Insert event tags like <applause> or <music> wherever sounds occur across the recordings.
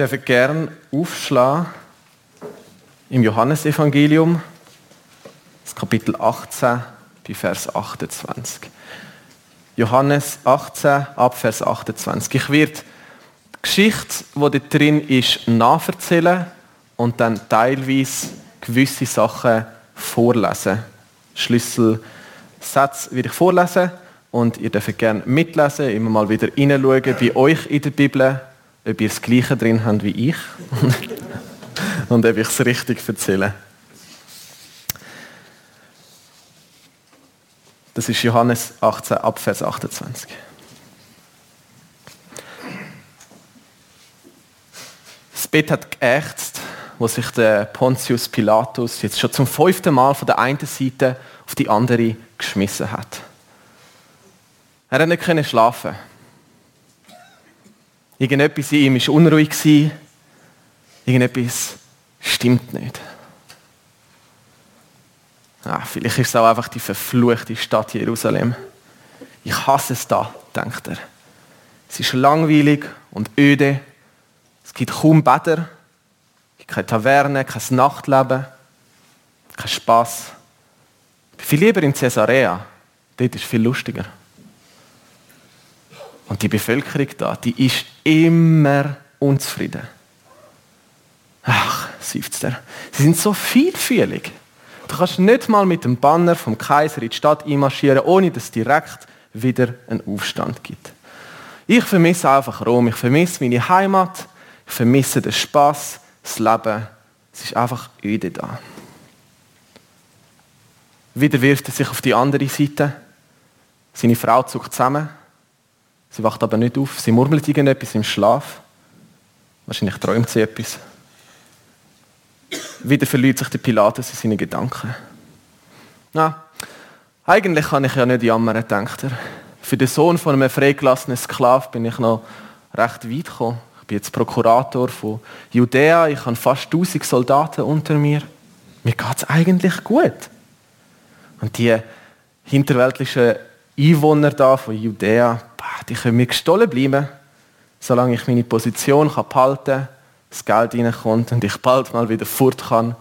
dürft gerne aufschlagen im Johannesevangelium, das Kapitel 18, bei Vers 28. Johannes 18, ab Vers 28. Ich werde die Geschichte, die dort drin ist, nacherzählen und dann teilweise gewisse Sachen vorlesen. Schlüsselsätze werde ich vorlesen und ihr dürft gerne mitlesen, immer mal wieder hineinschauen bei euch in der Bibel, ob ihr das Gleiche drin habt wie ich <laughs> und ob ich es richtig erzähle. Das ist Johannes 18, Abvers 28. Das Bett hat geächzt, wo sich der Pontius Pilatus jetzt schon zum fünften Mal von der einen Seite auf die andere geschmissen hat. Er hat nicht schlafen. Irgendetwas in ihm war unruhig. Irgendetwas stimmt nicht. Ah, vielleicht ist es auch einfach die verfluchte Stadt Jerusalem. Ich hasse es da, denkt er. Es ist langweilig und öde. Es gibt kaum Bäder, keine Taverne, kein Nachtleben, kein Spaß. Ich bin viel lieber in Caesarea. Dort ist es viel lustiger. Und die Bevölkerung da, die ist immer unzufrieden. Ach, seufzt er. Sie sind so vielfühlig. Du kannst nicht mal mit dem Banner vom Kaiser in die Stadt einmarschieren, ohne dass es direkt wieder einen Aufstand gibt. Ich vermisse einfach Rom. Ich vermisse meine Heimat. Ich vermisse den Spaß, das Leben. Es ist einfach öde da. Wieder wirft er sich auf die andere Seite. Seine Frau zuckt zusammen. Sie wacht aber nicht auf. Sie murmelt irgendetwas im Schlaf. Wahrscheinlich träumt sie etwas. Wieder verliert sich der Pilatus in seine Gedanken. Na, eigentlich kann ich ja nicht jammern, denkt er. Für den Sohn von einem freigelassenen Sklav bin ich noch recht weit gekommen. Ich bin jetzt Prokurator von Judäa. Ich habe fast 1000 Soldaten unter mir. Mir geht es eigentlich gut. Und die hinterweltlichen Einwohner da von Judäa, die können mir gestohlen bleiben, solange ich meine Position behalten kann, das Geld reinkommt und ich bald mal wieder fort kann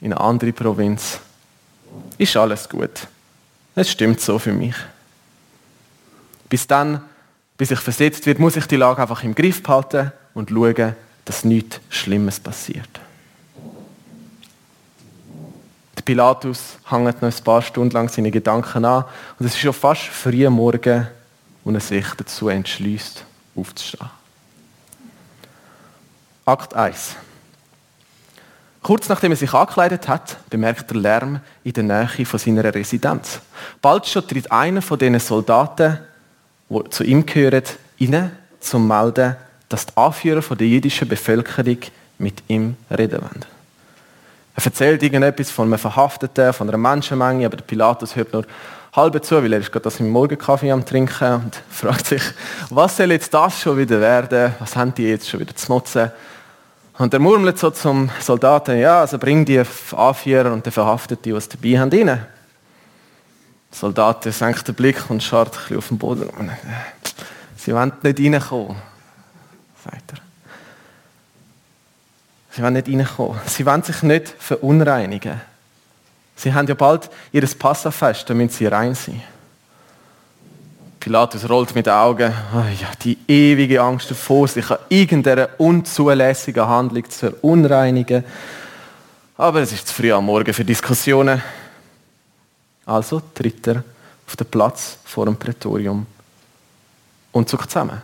in eine andere Provinz. Ist alles gut. Es stimmt so für mich. Bis dann, bis ich versetzt wird, muss ich die Lage einfach im Griff behalten und schauen, dass nichts Schlimmes passiert. Der Pilatus hängt noch ein paar Stunden lang seine Gedanken an und es ist schon fast früh Morgen, wo er sich dazu entschließt, aufzustehen. Akt 1. Kurz nachdem er sich angekleidet hat, bemerkt er Lärm in der Nähe von seiner Residenz. Bald schon tritt einer von diesen Soldaten, die zu ihm gehören, rein, zum zu melden, dass die Anführer der jüdischen Bevölkerung mit ihm reden wollen. Er erzählt irgendetwas von einem Verhafteten, von einer Menschenmenge, aber der Pilatus hört nur halb zu, weil er ist gerade das im Morgenkaffee am Trinken und <laughs> fragt sich, was soll jetzt das schon wieder werden? Was haben die jetzt schon wieder zu nutzen? Und er murmelt so zum Soldaten, ja, also bring die Anführer und die Verhafteten, die was dabei haben, rein. Der Soldat senkt den Blick und schaut ein bisschen auf den Boden. Sie wollen nicht reinkommen, sagt er. Sie wollen nicht reinkommen. Sie wollen sich nicht verunreinigen. Sie haben ja bald ihr Passafest, damit sie rein sind. Pilatus rollt mit den Augen. Oh ja, die ewige Angst davor, sich an irgendeiner unzulässigen Handlung zu verunreinigen. Aber es ist zu früh am Morgen für Diskussionen. Also tritt er auf den Platz vor dem Prätorium und zuckt zusammen.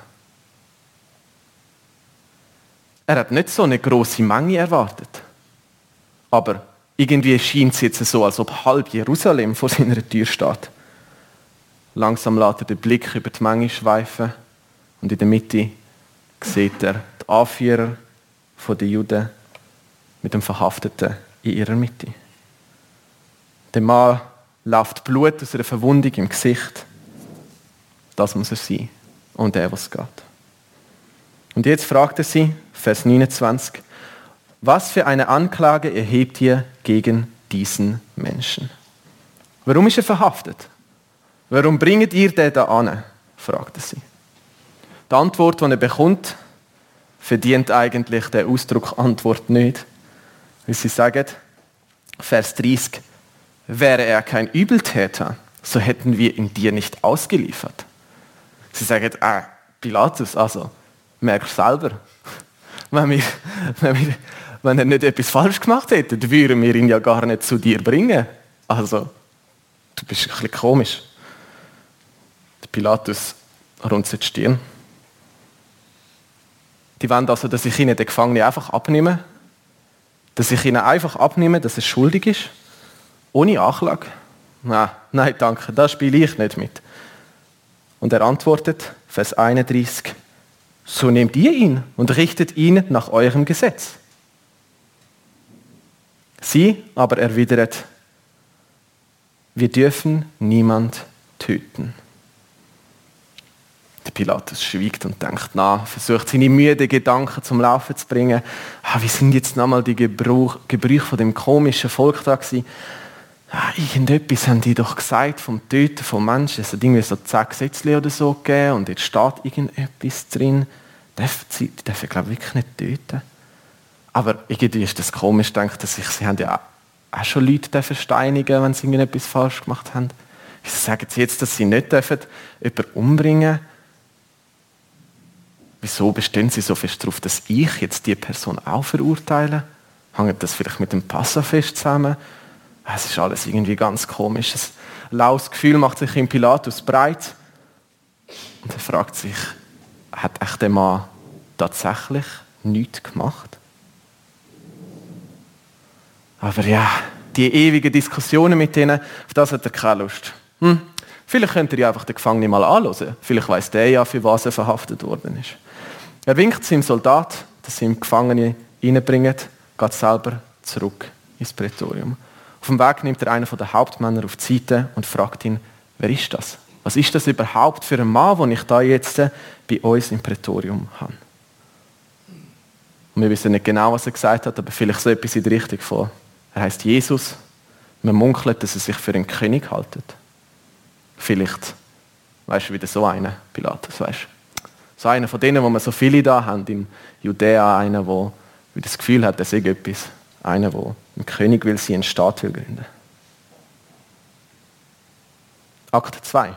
Er hat nicht so eine große Menge erwartet. Aber irgendwie scheint es jetzt so, als ob halb Jerusalem vor seiner Tür steht. Langsam lässt er den Blick über die Menge schweifen und in der Mitte sieht er die Anführer der Juden mit dem Verhafteten in ihrer Mitte. Der Mann läuft Blut aus einer Verwundung im Gesicht. Das muss er sein. Und der, was geht. Und jetzt fragt er sie, Vers 29, was für eine Anklage erhebt ihr gegen diesen Menschen? Warum ist er verhaftet? Warum bringt ihr den da an? fragte sie. Die Antwort, die er bekommt, verdient eigentlich der Ausdruck Antwort nicht. Wie sie sagen, Vers 30, wäre er kein Übeltäter, so hätten wir ihn dir nicht ausgeliefert. Sie sagen, ah, Pilatus, also, merkst selber, wenn, wir, wenn, wir, wenn er nicht etwas falsch gemacht hätte, würden wir ihn ja gar nicht zu dir bringen. Also, du bist ein bisschen komisch. Der Pilatus runzelt die Stirn. Die wollen also, dass ich ihnen den Gefangenen einfach abnehme, dass ich ihnen einfach abnehme, dass er schuldig ist, ohne Anklage. Nein, nein, danke, da spiele ich nicht mit. Und er antwortet, Vers 31, so nehmt ihr ihn und richtet ihn nach eurem Gesetz. Sie aber erwidert, wir dürfen niemand töten. Der Pilatus schwiegt und denkt nach, versucht seine müden Gedanken zum Laufen zu bringen. Ah, wie sind jetzt nochmal die Gebrüche von dem komischen Volk da gewesen? Ah, irgendetwas haben die doch gesagt vom Töten von Menschen. Es hat irgendwie so zehn Gesetze oder so gegeben und jetzt steht irgendetwas drin. Die dürfen, glaube ich, wirklich nicht töten. Aber irgendwie ist das komisch, denkt dass sich, sie haben ja auch schon Leute versteinigen, wenn sie irgendetwas falsch gemacht haben. Wieso sagen sie jetzt, dass sie nicht dürfen jemanden umbringen? Wieso bestehen Sie so fest darauf, dass ich jetzt die Person auch verurteile? Hängt das vielleicht mit dem Passafest zusammen? Es ist alles irgendwie ganz komisch. Ein laues Gefühl macht sich im Pilatus breit. Und er fragt sich, hat echt der Mann tatsächlich nichts gemacht? Aber ja, die ewigen Diskussionen mit denen, auf das hat er keine Lust. Hm? Vielleicht könnte er ja einfach den Gefangenen mal anschauen. Vielleicht weiß der ja, für was er verhaftet worden ist. Er winkt seinem Soldat, dass sie ihm Gefangene reinbringen, geht selber zurück ins Prätorium. Auf dem Weg nimmt er einen der Hauptmänner auf die Seite und fragt ihn, wer ist das? Was ist das überhaupt für ein Mann, den ich da jetzt bei uns im Prätorium habe? Und wir wissen nicht genau, was er gesagt hat, aber vielleicht so etwas in die Richtung von, er heißt Jesus. Man munkelt, dass er sich für einen König haltet. Vielleicht, weißt du, wieder so einer, Pilatus, weißt? So einer von denen, wo wir so viele da haben, in Judäa, einer, der das Gefühl hat, er sei etwas. Einer, der ein König will sein, einen Staat gründen. Akt 2.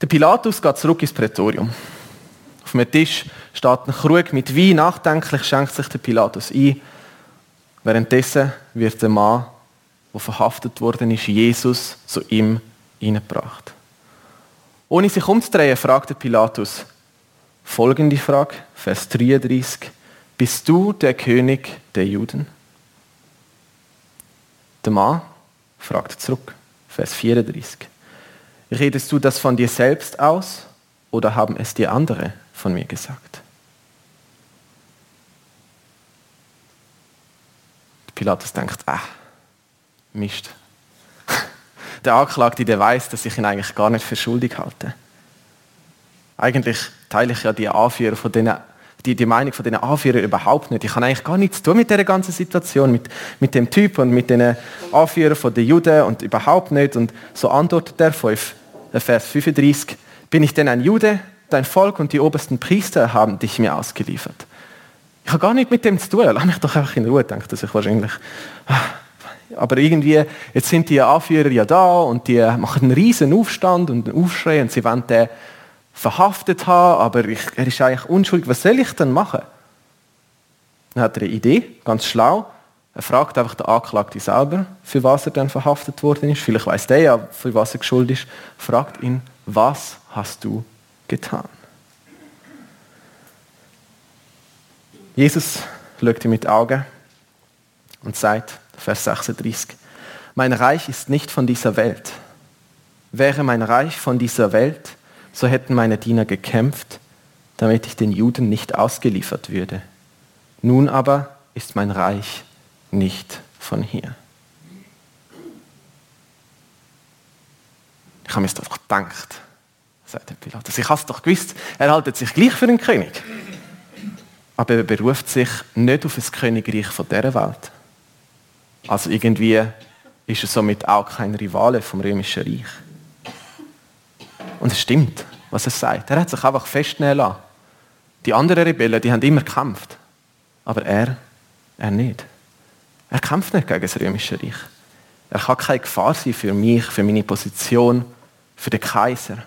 Der Pilatus geht zurück ins Prätorium. Auf dem Tisch steht ein Krug mit Wein. Nachdenklich schenkt sich der Pilatus ein. Währenddessen wird der Mann, der verhaftet worden ist, Jesus, zu ihm hineingebracht. Ohne sich umzudrehen, fragte Pilatus folgende Frage, Vers 33. Bist du der König der Juden? Der Mann fragt zurück, Vers 34. Redest du das von dir selbst aus oder haben es dir andere von mir gesagt? Pilatus denkt, ah, Mist, <laughs> der Anklagte, der weiß, dass ich ihn eigentlich gar nicht für schuldig halte. Eigentlich teile ich ja die Anführer von denen, die, die Meinung von den Anführern überhaupt nicht. Ich habe eigentlich gar nichts zu tun mit der ganzen Situation, mit, mit dem Typ und mit den Anführern von den Juden und überhaupt nicht. Und so antwortet er 5, Vers 35, bin ich denn ein Jude? Dein Volk und die obersten Priester haben dich mir ausgeliefert. Ich habe gar nichts mit dem zu tun. Lass mich doch einfach in Ruhe, denkt dass ich wahrscheinlich. Ah, aber irgendwie, jetzt sind die Anführer ja da und die machen einen riesen Aufstand und einen Aufschrei und sie wollen den verhaftet haben, aber ich, er ist eigentlich unschuldig. Was soll ich denn machen? Dann hat er eine Idee, ganz schlau. Er fragt einfach den Anklagten selber, für was er dann verhaftet worden ist. Vielleicht weiß der ja, für was er geschuldet ist. Fragt ihn, was hast du getan? Jesus schaut ihm mit Augen und sagt, Vers 36. Mein Reich ist nicht von dieser Welt. Wäre mein Reich von dieser Welt, so hätten meine Diener gekämpft, damit ich den Juden nicht ausgeliefert würde. Nun aber ist mein Reich nicht von hier. Ich habe mir das doch gedacht, sagt der Pilatus. Ich habe es doch gewusst, er haltet sich gleich für einen König. Aber er beruft sich nicht auf das Königreich von dieser Welt, also irgendwie ist er somit auch kein Rivale vom Römischen Reich. Und es stimmt, was er sagt. Er hat sich einfach festnehmen lassen. Die anderen Rebellen, die haben immer gekämpft. Aber er, er nicht. Er kämpft nicht gegen das römische Reich. Er kann keine Gefahr sein für mich, für meine Position, für den Kaiser.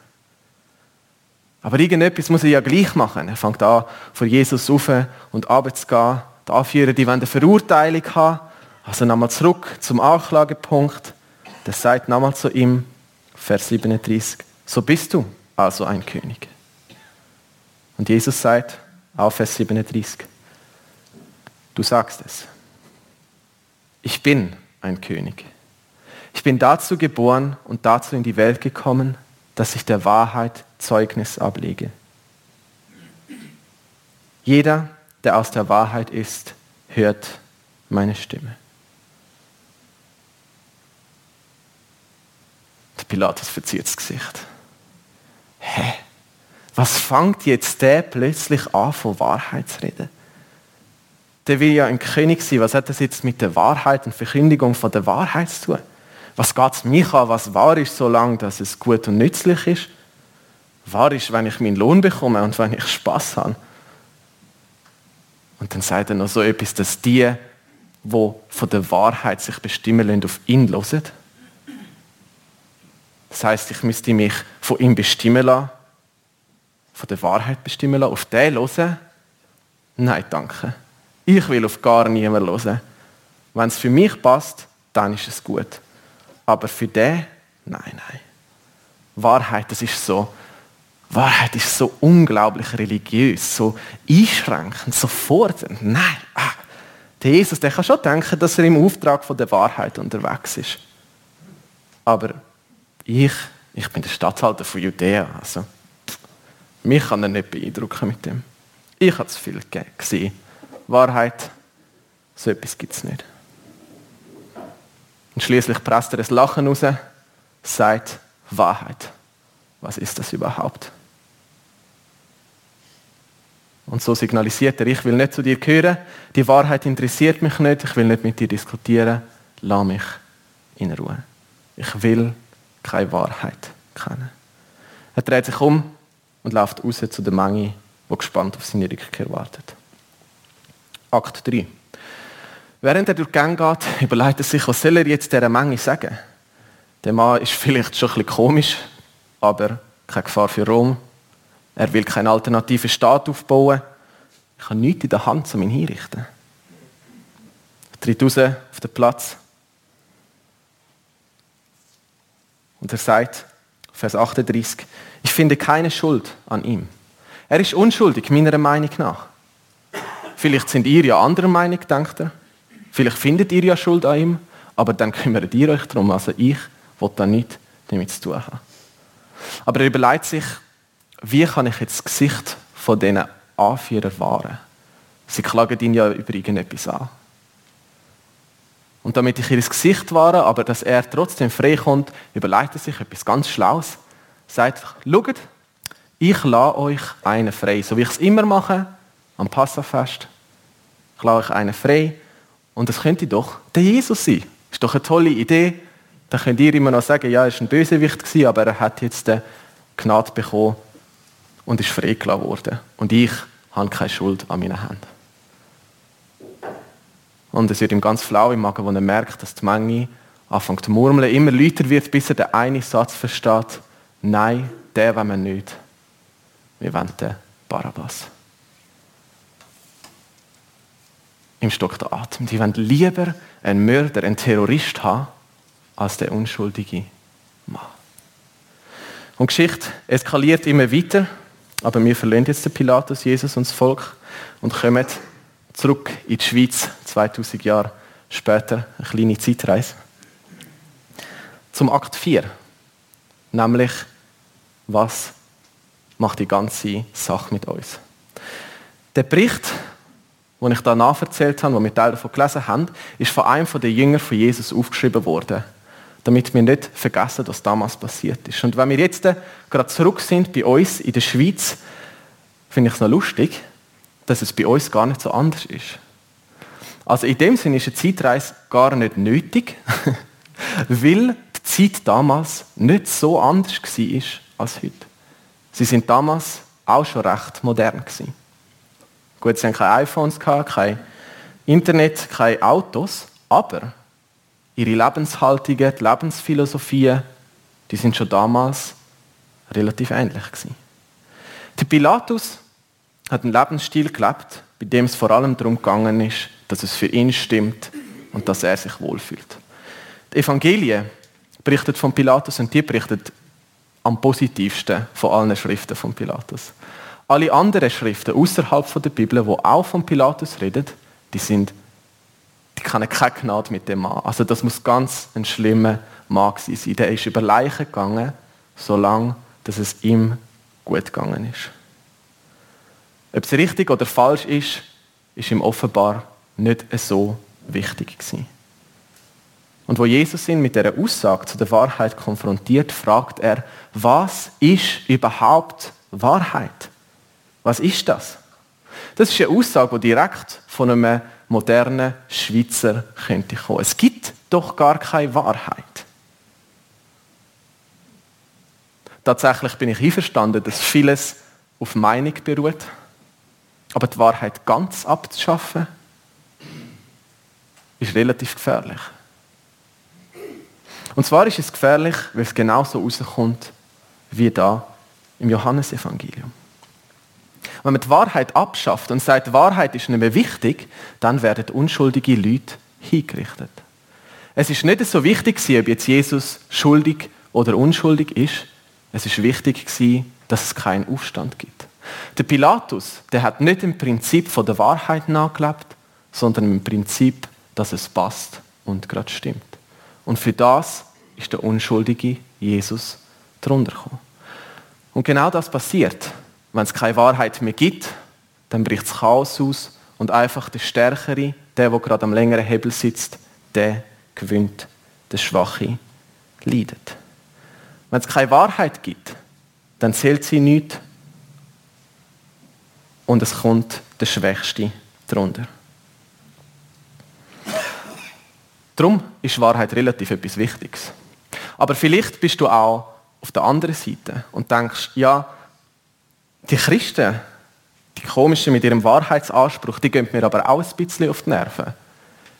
Aber irgendetwas muss er ja gleich machen. Er fängt an, vor Jesus auf und runter zu gehen. Die Anführer, die wollen eine Verurteilung haben. Also nochmal zurück zum Anklagepunkt. Der sagt nochmal zu ihm, Vers 37, so bist du also ein König. Und Jesus sagt, auf Vers 37, du sagst es. Ich bin ein König. Ich bin dazu geboren und dazu in die Welt gekommen, dass ich der Wahrheit Zeugnis ablege. Jeder, der aus der Wahrheit ist, hört meine Stimme. Der Pilatus verzieht das Gesicht. Hä? Was fängt jetzt der plötzlich an, von Wahrheit zu reden? Der will ja ein König sein. Was hat das jetzt mit der Wahrheit und Verkündigung von der Wahrheit zu tun? Was geht es mich an, was wahr ist, solange dass es gut und nützlich ist? Wahr ist, wenn ich meinen Lohn bekomme und wenn ich Spaß habe. Und dann sagt er noch so etwas, dass die, wo von der Wahrheit sich bestimmen lassen, auf ihn hören. Das heißt, ich müsste mich von ihm bestimmen lassen, von der Wahrheit bestimmen lassen, auf den hören. Nein, danke. Ich will auf gar niemanden hören. Wenn es für mich passt, dann ist es gut. Aber für den, nein, nein. Wahrheit, das ist so, Wahrheit ist so unglaublich religiös, so einschränkend, so fordernd. Nein, ah, der Jesus, der kann schon denken, dass er im Auftrag von der Wahrheit unterwegs ist. Aber ich, ich bin der Statthalter von Judäa, also mich kann er nicht beeindrucken mit dem. Ich habe zu viel gesehen. Wahrheit, so etwas gibt es nicht. Und schließlich presst er das Lachen raus, sagt Wahrheit. Was ist das überhaupt? Und so signalisiert er, ich will nicht zu dir gehören, die Wahrheit interessiert mich nicht, ich will nicht mit dir diskutieren, lass mich in Ruhe. Ich will keine Wahrheit kennen. Er dreht sich um und läuft raus zu der Menge, die gespannt auf seine Rückkehr wartet. Akt 3. Während er durch die Gang geht, <laughs> überlegt er sich, was soll er jetzt dieser Menge sagen? Der Mann ist vielleicht schon ein bisschen komisch, aber keine Gefahr für Rom. Er will keinen alternativen Staat aufbauen. Ich habe nichts in der Hand, um ihn hinrichten. Er tritt raus auf den Platz. Und er sagt, Vers 38, ich finde keine Schuld an ihm. Er ist unschuldig, meiner Meinung nach. Vielleicht sind ihr ja anderer Meinung, denkt er. Vielleicht findet ihr ja Schuld an ihm, aber dann <laughs> kümmert ihr euch darum. Also ich will da nichts damit zu tun haben. Aber er überlegt sich, wie kann ich jetzt das Gesicht von diesen Anführern wahren? Sie klagen ihn ja über irgendetwas an. Und damit ich ihr Gesicht wahre, aber dass er trotzdem frei kommt, überlegt er sich etwas ganz Schlaues. Sagt, schaut, ich lasse euch einen frei, so wie ich es immer mache, am Passafest. Ich lasse euch einen frei. Und es könnte doch der Jesus sein. Ist doch eine tolle Idee. Da könnt ihr immer noch sagen, ja, er war ein Bösewicht, aber er hat jetzt die Gnade bekommen, und ist freigelassen worden. Und ich habe keine Schuld an meinen Händen. Und es wird ihm ganz flau im Magen, wo er merkt, dass die Menge anfängt zu murmeln, immer lauter wird, bis er den einen Satz versteht. Nein, der wollen wir nicht. Wir wollen den Barabbas. Im Stock der Atem. Die wollen lieber einen Mörder, einen Terrorist haben, als der unschuldige Mann. Und Geschichte eskaliert immer weiter. Aber wir verlieren jetzt den Pilatus, Jesus und das Volk und kommen zurück in die Schweiz, 2000 Jahre später, eine kleine Zeitreise. Zum Akt 4, nämlich was macht die ganze Sache mit uns. Der Bericht, den ich da nacherzählt habe, wo wir Teil davon gelesen haben, ist von einem der Jünger von Jesus aufgeschrieben worden damit wir nicht vergessen, was damals passiert ist. Und wenn wir jetzt gerade zurück sind bei uns in der Schweiz, finde ich es noch lustig, dass es bei uns gar nicht so anders ist. Also in dem Sinne ist eine Zeitreise gar nicht nötig, <laughs> weil die Zeit damals nicht so anders war als heute. Sie sind damals auch schon recht modern gewesen. Gut, sie haben keine iPhones kein Internet, keine Autos, aber ihre Lebenshaltungen, die Lebensphilosophien, die sind schon damals relativ ähnlich gewesen. Der Pilatus hat einen Lebensstil gelebt, bei dem es vor allem darum gegangen ist, dass es für ihn stimmt und dass er sich wohlfühlt. Die Evangelien berichtet von Pilatus und die berichtet am positivsten von allen Schriften von Pilatus. Alle anderen Schriften außerhalb der Bibel, wo auch von Pilatus reden, die sind, die kennen keine Gnade mit dem Mann. Also das muss ganz ein schlimmer Mann sein. Der ist über Leichen gegangen, solange dass es ihm gut gegangen ist. Ob es richtig oder falsch ist, ist ihm offenbar nicht so wichtig gewesen. Und wo Jesus ihn mit der Aussage zu der Wahrheit konfrontiert, fragt er, was ist überhaupt Wahrheit? Was ist das? Das ist eine Aussage, die direkt von einem modernen Schweizer könnte kommen. Es gibt doch gar keine Wahrheit. Tatsächlich bin ich einverstanden, dass vieles auf Meinung beruht, aber die Wahrheit ganz abzuschaffen, ist relativ gefährlich. Und zwar ist es gefährlich, weil es genauso rauskommt wie da im Johannesevangelium. Wenn man die Wahrheit abschafft und sagt, die Wahrheit ist nicht mehr wichtig, dann werden unschuldige Leute hingerichtet. Es ist nicht so wichtig, ob jetzt Jesus schuldig oder unschuldig ist. Es ist wichtig, dass es keinen Aufstand gibt. Der Pilatus, der hat nicht im Prinzip von der Wahrheit nachgelebt, sondern im Prinzip, dass es passt und gerade stimmt. Und für das ist der unschuldige Jesus drunter gekommen. Und genau das passiert. Wenn es keine Wahrheit mehr gibt, dann bricht das Chaos aus und einfach der Stärkere, der, der gerade am längeren Hebel sitzt, der gewinnt, der Schwache leidet. Wenn es keine Wahrheit gibt, dann zählt sie nicht und es kommt der Schwächste drunter. Darum ist Wahrheit relativ etwas Wichtiges. Aber vielleicht bist du auch auf der anderen Seite und denkst, ja, die Christen, die Komischen mit ihrem Wahrheitsanspruch, die gehen mir aber auch ein bisschen auf die Nerven.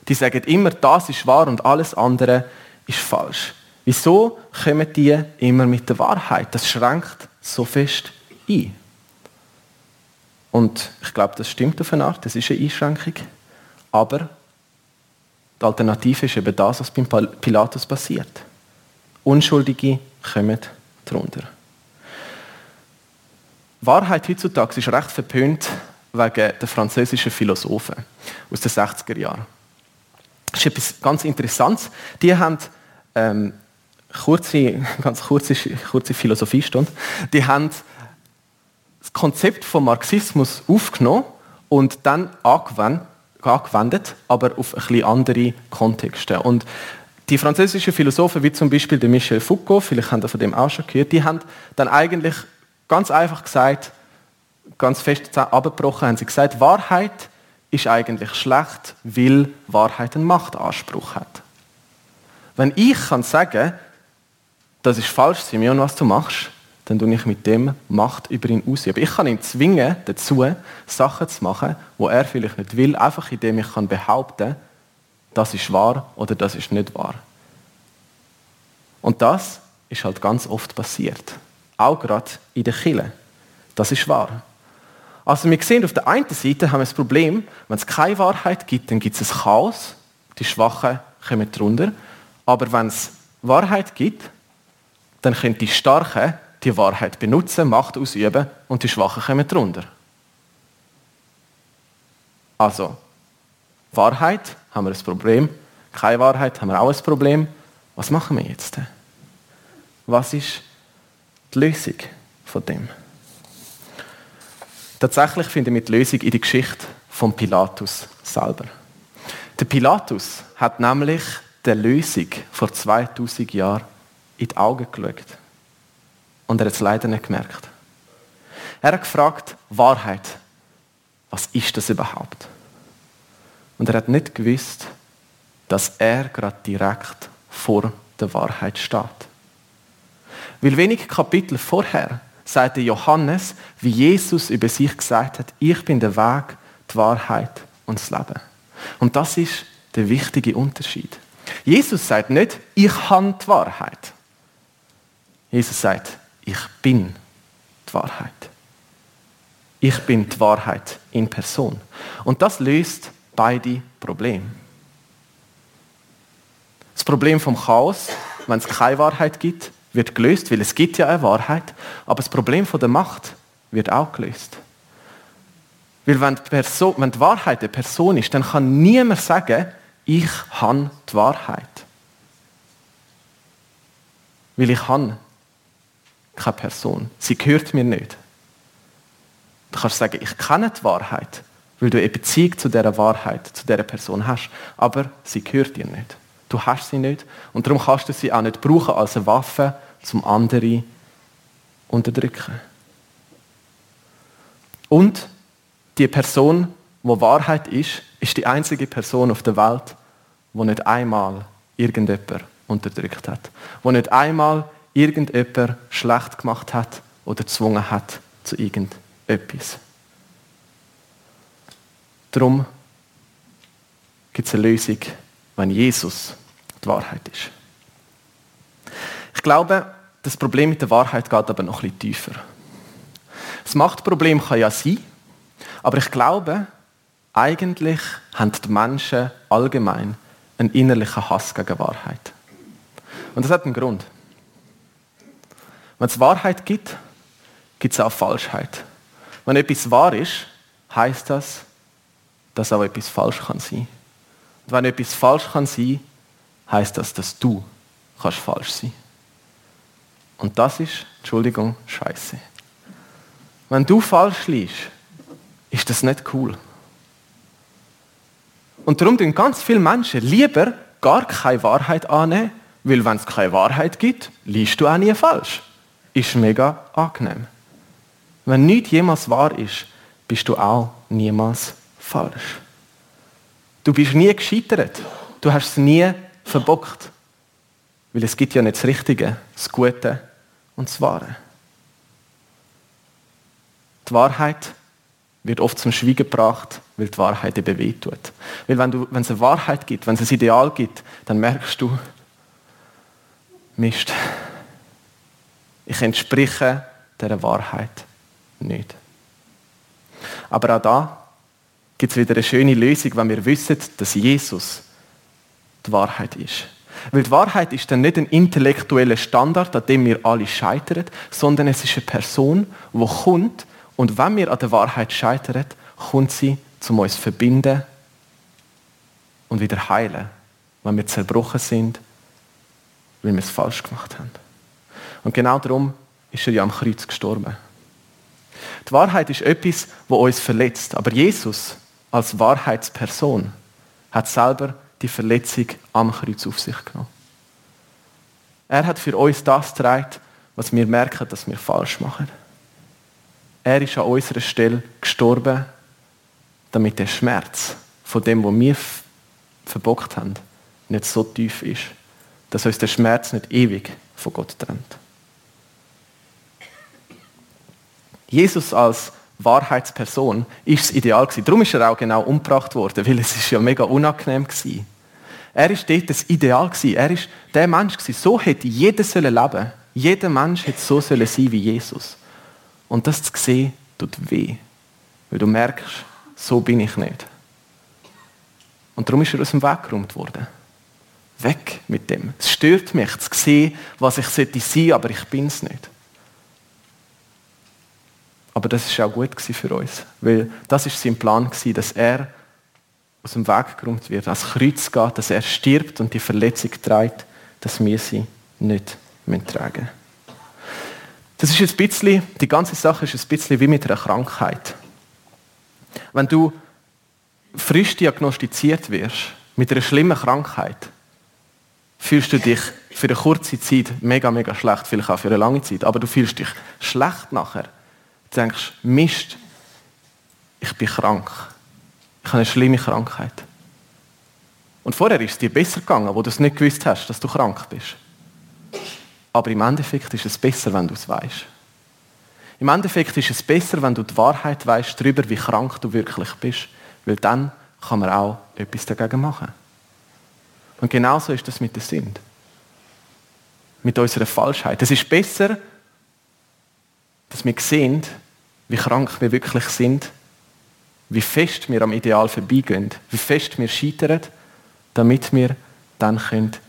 Die sagen immer, das ist wahr und alles andere ist falsch. Wieso kommen die immer mit der Wahrheit? Das schränkt so fest ein. Und ich glaube, das stimmt auf eine Art, das ist eine Einschränkung. Aber die Alternative ist eben das, was beim Pilatus passiert. Unschuldige kommen darunter. Wahrheit heutzutage ist recht verpönt wegen der französischen Philosophen aus den 60er Jahren. Das ist etwas ganz Interessantes. Die haben ähm, kurze, <laughs> ganz kurze, kurze Philosophiestunde. Die haben das Konzept vom Marxismus aufgenommen und dann angewendet, aber auf ein bisschen andere Kontexte. Und die französischen Philosophen, wie zum Beispiel Michel Foucault, vielleicht haben Sie von dem auch schon gehört, die haben dann eigentlich ganz einfach gesagt, ganz fest abgebrochen, haben sie gesagt, Wahrheit ist eigentlich schlecht, weil Wahrheit einen Machtanspruch hat. Wenn ich kann sagen, das ist falsch, Simeon, was du machst, dann tue ich mit dem Macht über ihn ausüben. Ich kann ihn zwingen dazu, Sachen zu machen, wo er vielleicht nicht will, einfach indem ich kann behaupten, das ist wahr oder das ist nicht wahr. Und das ist halt ganz oft passiert. Auch gerade in der Kille. Das ist wahr. Also wir sehen, auf der einen Seite haben wir das Problem, wenn es keine Wahrheit gibt, dann gibt es ein Chaos, die Schwachen kommen drunter. Aber wenn es Wahrheit gibt, dann können die Starken die Wahrheit benutzen, Macht ausüben und die Schwachen kommen drunter. Also, Wahrheit haben wir ein Problem, keine Wahrheit haben wir auch ein Problem. Was machen wir jetzt? Was ist die Lösung von dem? Tatsächlich finden wir die Lösung in der Geschichte von Pilatus selber. Der Pilatus hat nämlich der Lösung vor 2000 Jahren in die Augen geschaut. Und er hat es leider nicht gemerkt. Er hat gefragt, Wahrheit, was ist das überhaupt? Und er hat nicht gewusst, dass er gerade direkt vor der Wahrheit steht. Weil wenige Kapitel vorher sagte Johannes, wie Jesus über sich gesagt hat, ich bin der Weg, die Wahrheit und das Leben. Und das ist der wichtige Unterschied. Jesus sagt nicht, ich habe die Wahrheit. Jesus sagt, ich bin die Wahrheit. Ich bin die Wahrheit in Person. Und das löst beide Probleme. Das Problem vom Chaos, wenn es keine Wahrheit gibt, wird gelöst, weil es gibt ja eine Wahrheit. Aber das Problem von der Macht wird auch gelöst. Weil wenn die, Person, wenn die Wahrheit eine Person ist, dann kann niemand sagen, ich habe die Wahrheit. Weil ich habe keine Person. Sie gehört mir nicht. Du kannst sagen, ich kenne die Wahrheit, weil du eine Beziehung zu dieser Wahrheit, zu dieser Person hast. Aber sie gehört dir nicht. Du hast sie nicht. Und darum kannst du sie auch nicht brauchen als eine Waffe, zum anderen unterdrücken. Und die Person, wo Wahrheit ist, ist die einzige Person auf der Welt, wo nicht einmal irgendjemand unterdrückt hat, wo nicht einmal irgendjemand schlecht gemacht hat oder gezwungen hat zu irgendetwas. Darum gibt es eine Lösung, wenn Jesus die Wahrheit ist. Ich glaube, das Problem mit der Wahrheit geht aber noch bisschen tiefer. Das Machtproblem kann ja sein, aber ich glaube, eigentlich haben die Menschen allgemein einen innerlichen Hass gegen Wahrheit. Und das hat einen Grund. Wenn es Wahrheit gibt, gibt es auch Falschheit. Wenn etwas wahr ist, heißt das, dass auch etwas falsch kann sein. Und wenn etwas falsch kann sein, heißt das, dass du kannst falsch sein. Und das ist, Entschuldigung, Scheiße. Wenn du falsch liegst, ist das nicht cool. Und darum tun ganz viele Menschen lieber gar keine Wahrheit annehmen, weil wenn es keine Wahrheit gibt, liest du auch nie falsch. Ist mega angenehm. Wenn nichts jemals wahr ist, bist du auch niemals falsch. Du bist nie gescheitert. Du hast es nie verbockt. Weil es gibt ja nicht das Richtige, das Gute und das Wahre. Die Wahrheit wird oft zum Schweigen gebracht, weil die Wahrheit eben wehtut. Weil wenn, du, wenn es eine Wahrheit gibt, wenn es ein Ideal gibt, dann merkst du, Mist, ich entspreche dieser Wahrheit nicht. Aber auch da gibt es wieder eine schöne Lösung, wenn wir wissen, dass Jesus die Wahrheit ist. Weil die Wahrheit ist dann nicht ein intellektueller Standard, an dem wir alle scheitern, sondern es ist eine Person, die kommt und wenn wir an der Wahrheit scheitern, kommt sie, um uns verbinden und wieder heilen, wenn wir zerbrochen sind, weil wir es falsch gemacht haben. Und genau darum ist er ja am Kreuz gestorben. Die Wahrheit ist etwas, wo uns verletzt. Aber Jesus als Wahrheitsperson hat selber die Verletzung am Kreuz auf sich genommen. Er hat für uns das getragen, was wir merken, dass wir falsch machen. Er ist an unserer Stelle gestorben, damit der Schmerz von dem, was wir verbockt haben, nicht so tief ist, dass uns der Schmerz nicht ewig von Gott trennt. Jesus als Wahrheitsperson ist das Ideal gewesen. Darum ist er auch genau umgebracht worden, weil es ist ja mega unangenehm war. Er ist dort das Ideal gewesen. Er ist der Mensch gewesen. So hätte jeder sollen leben. Jeder Mensch hätte so sollen sein wie Jesus. Und das zu sehen, tut weh. Weil du merkst, so bin ich nicht. Und darum ist er aus dem Weg geräumt worden. Weg mit dem. Es stört mich zu sehen, was ich sein sollte aber ich bin es nicht. Aber das war auch gut für uns, weil das ist sein Plan dass er aus dem Weg geräumt wird, ans Kreuz geht, dass er stirbt und die Verletzung trägt, dass wir sie nicht tragen müssen. Das ist ein bisschen, die ganze Sache ist ein bisschen wie mit einer Krankheit. Wenn du frisch diagnostiziert wirst mit einer schlimmen Krankheit, fühlst du dich für eine kurze Zeit mega, mega schlecht, vielleicht auch für eine lange Zeit, aber du fühlst dich schlecht nachher. Du denkst, Mist, ich bin krank. Ich habe eine schlimme Krankheit. Und vorher ist es dir besser gegangen, wo du es nicht gewusst hast, dass du krank bist. Aber im Endeffekt ist es besser, wenn du es weißt. Im Endeffekt ist es besser, wenn du die Wahrheit weißt darüber, wie krank du wirklich bist, Weil dann kann man auch etwas dagegen machen. Und genauso ist das mit der Sünde. Mit unserer Falschheit. Es ist besser, dass wir sehen, wie krank wir wirklich sind, wie fest wir am Ideal vorbeigehen, wie fest wir scheitern, damit wir dann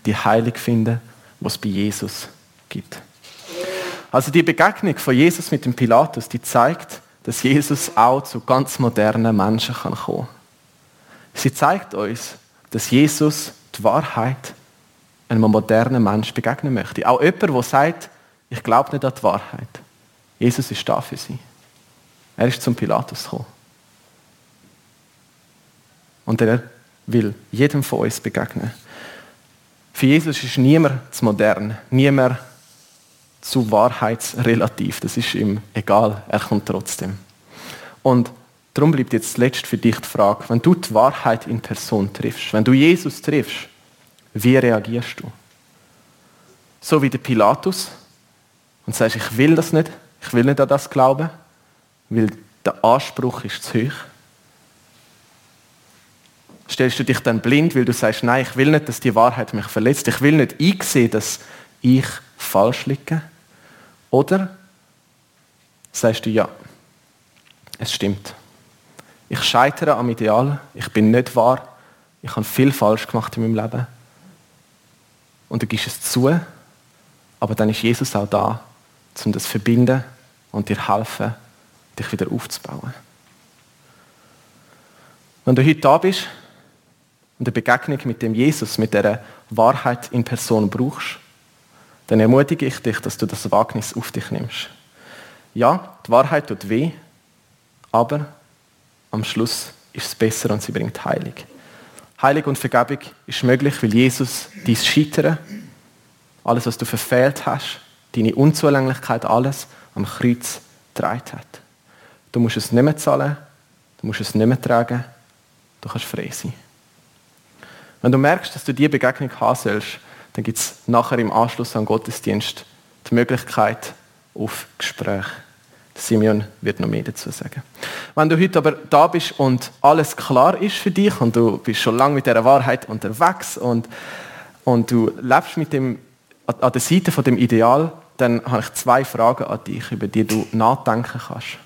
die Heilung finden können, was es bei Jesus gibt. Also die Begegnung von Jesus mit dem Pilatus, die zeigt, dass Jesus auch zu ganz modernen Menschen kann kommen. Sie zeigt uns, dass Jesus die Wahrheit einem modernen Menschen begegnen möchte. Auch jemand, der sagt, ich glaube nicht an die Wahrheit. Jesus ist da für sie. Er ist zum Pilatus gekommen. Und er will jedem von uns begegnen. Für Jesus ist niemand zu modern, niemand zu wahrheitsrelativ. Das ist ihm egal, er kommt trotzdem. Und darum bleibt jetzt letzt für dich die Frage, wenn du die Wahrheit in Person triffst, wenn du Jesus triffst, wie reagierst du? So wie der Pilatus und sagst, ich will das nicht, ich will nicht an das glauben, weil der Anspruch ist zu hoch. Stellst du dich dann blind, weil du sagst, nein, ich will nicht, dass die Wahrheit mich verletzt. Ich will nicht einsehen, dass ich falsch liege. Oder sagst du, ja, es stimmt. Ich scheitere am Ideal, ich bin nicht wahr, ich habe viel falsch gemacht in meinem Leben. Und du gibst es zu, aber dann ist Jesus auch da, um das zu verbinden und dir helfen, dich wieder aufzubauen. Wenn du heute da bist und eine Begegnung mit dem Jesus, mit der Wahrheit in Person brauchst, dann ermutige ich dich, dass du das Wagnis auf dich nimmst. Ja, die Wahrheit tut weh, aber am Schluss ist es besser und sie bringt Heilung. Heilung und Vergebung ist möglich, weil Jesus dein Scheitern, alles, was du verfehlt hast, deine Unzulänglichkeit, alles am Kreuz getragen hat. Du musst es nicht mehr zahlen, du musst es nicht mehr tragen, du kannst frei sein. Wenn du merkst, dass du diese Begegnung haben sollst, dann gibt es nachher im Anschluss an den Gottesdienst die Möglichkeit auf Gespräch. Simeon wird noch mehr dazu sagen. Wenn du heute aber da bist und alles klar ist für dich und du bist schon lange mit der Wahrheit unterwegs und, und du lebst mit dem, an der Seite von dem Ideal, dann habe ich zwei Fragen an dich, über die du nachdenken kannst.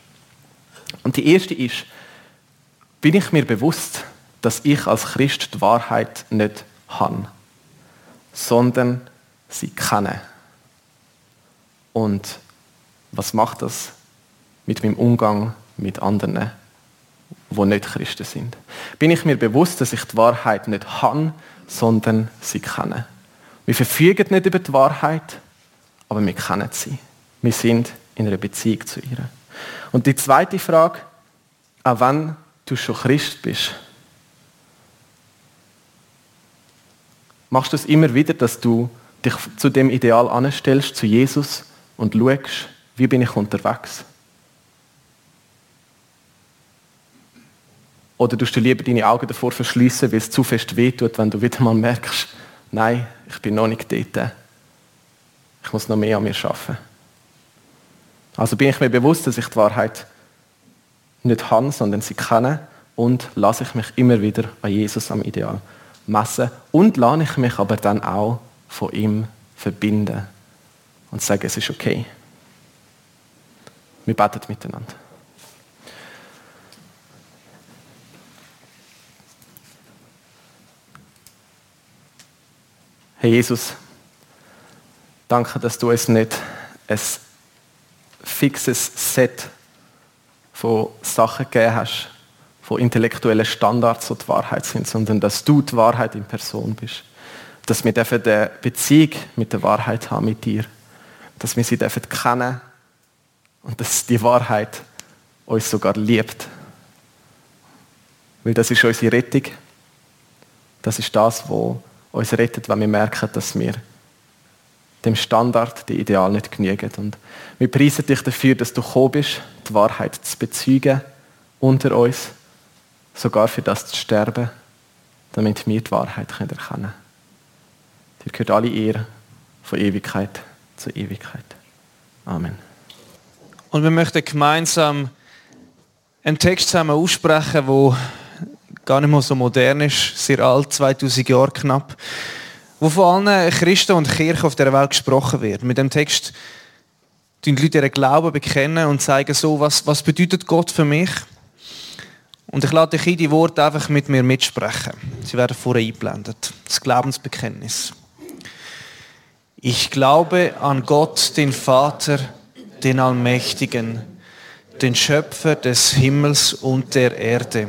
Und die erste ist, bin ich mir bewusst, dass ich als Christ die Wahrheit nicht habe, sondern sie kenne. Und was macht das mit meinem Umgang mit anderen, wo nicht Christen sind? Bin ich mir bewusst, dass ich die Wahrheit nicht habe, sondern sie kenne? Wir verfügen nicht über die Wahrheit, aber wir kennen sie. Wir sind in einer Beziehung zu ihr. Und die zweite Frage, auch wenn du schon Christ bist, machst du es immer wieder, dass du dich zu dem Ideal anstellst, zu Jesus und schaust, wie bin ich unterwegs? Oder tust du lieber deine Augen davor verschließen, weil es zu fest wehtut, wenn du wieder mal merkst, nein, ich bin noch nicht dort. Ich muss noch mehr an mir arbeiten. Also bin ich mir bewusst, dass ich die Wahrheit nicht habe, sondern sie kenne und lasse ich mich immer wieder an Jesus am Ideal messen und lasse ich mich aber dann auch von ihm verbinden und sage, es ist okay. Wir beten miteinander. Herr Jesus, danke, dass du es nicht ein fixes Set von Sachen gegeben hast, von intellektuellen Standards, die die Wahrheit sind, sondern dass du die Wahrheit in Person bist. Dass wir eine Beziehung mit der Wahrheit haben mit dir. Dass wir sie dürfen kennen und dass die Wahrheit uns sogar liebt. Weil das ist unsere Rettung. Das ist das, was uns rettet, wenn wir merken, dass wir dem Standard, dem Ideal nicht genügen. Und wir preisen dich dafür, dass du gekommen bist, die Wahrheit zu bezeugen unter uns sogar für das zu sterben, damit wir die Wahrheit erkennen können. Dir gehört alle Ehre von Ewigkeit zu Ewigkeit. Amen. Und wir möchten gemeinsam einen Text zusammen aussprechen, wo gar nicht mal so modern ist, sehr alt, 2000 Jahre knapp, wo von allen Christen und Kirchen auf der Welt gesprochen wird. Mit dem Text die Leute ihren Glauben bekennen und zeigen so, was, was bedeutet Gott für mich. Und ich lade dich ein, die Worte einfach mit mir mitsprechen. Sie werden vorher eingeblendet. Das Glaubensbekenntnis. Ich glaube an Gott, den Vater, den Allmächtigen, den Schöpfer des Himmels und der Erde.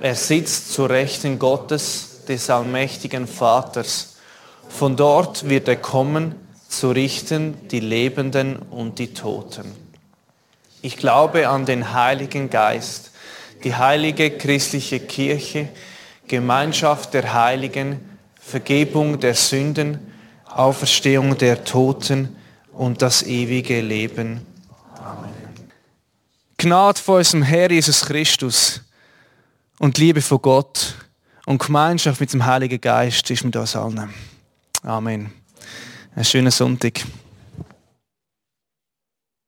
er sitzt zur Rechten Gottes, des allmächtigen Vaters, von dort wird er kommen, zu richten die Lebenden und die Toten. Ich glaube an den Heiligen Geist, die heilige christliche Kirche, Gemeinschaft der Heiligen, Vergebung der Sünden, Auferstehung der Toten und das ewige Leben. Amen. Gnade von unserem Herr Jesus Christus und Liebe von Gott und Gemeinschaft mit dem Heiligen Geist ist mit uns allen. Amen. Einen schönen Sonntag.